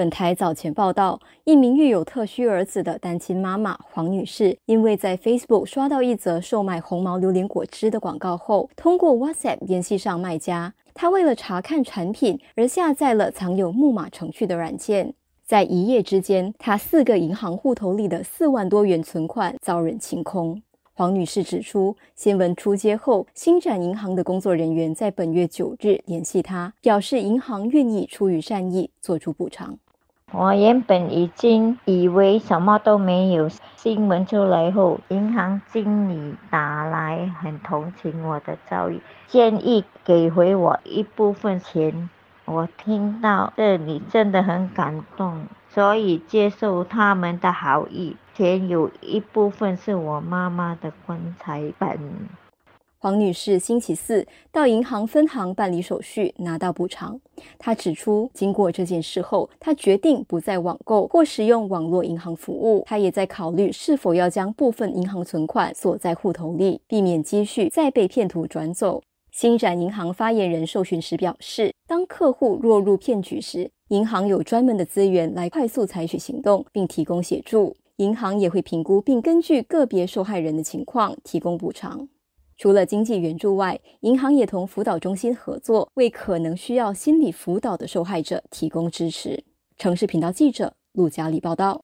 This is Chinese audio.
本台早前报道，一名育有特需儿子的单亲妈妈黄女士，因为在 Facebook 刷到一则售卖红毛榴莲果汁的广告后，通过 WhatsApp 联系上卖家。她为了查看产品而下载了藏有木马程序的软件，在一夜之间，她四个银行户头里的四万多元存款遭人清空。黄女士指出，新闻出街后，新展银行的工作人员在本月九日联系她，表示银行愿意出于善意做出补偿。我原本已经以为什么都没有，新闻出来后，银行经理打来，很同情我的遭遇，建议给回我一部分钱。我听到这里真的很感动。所以接受他们的好意，钱有一部分是我妈妈的棺材本。黄女士星期四到银行分行办理手续，拿到补偿。她指出，经过这件事后，她决定不再网购或使用网络银行服务。她也在考虑是否要将部分银行存款锁在户头里，避免积蓄再被骗徒转走。新展银行发言人受询时表示，当客户落入骗局时，银行有专门的资源来快速采取行动，并提供协助。银行也会评估并根据个别受害人的情况提供补偿。除了经济援助外，银行也同辅导中心合作，为可能需要心理辅导的受害者提供支持。城市频道记者陆佳丽报道。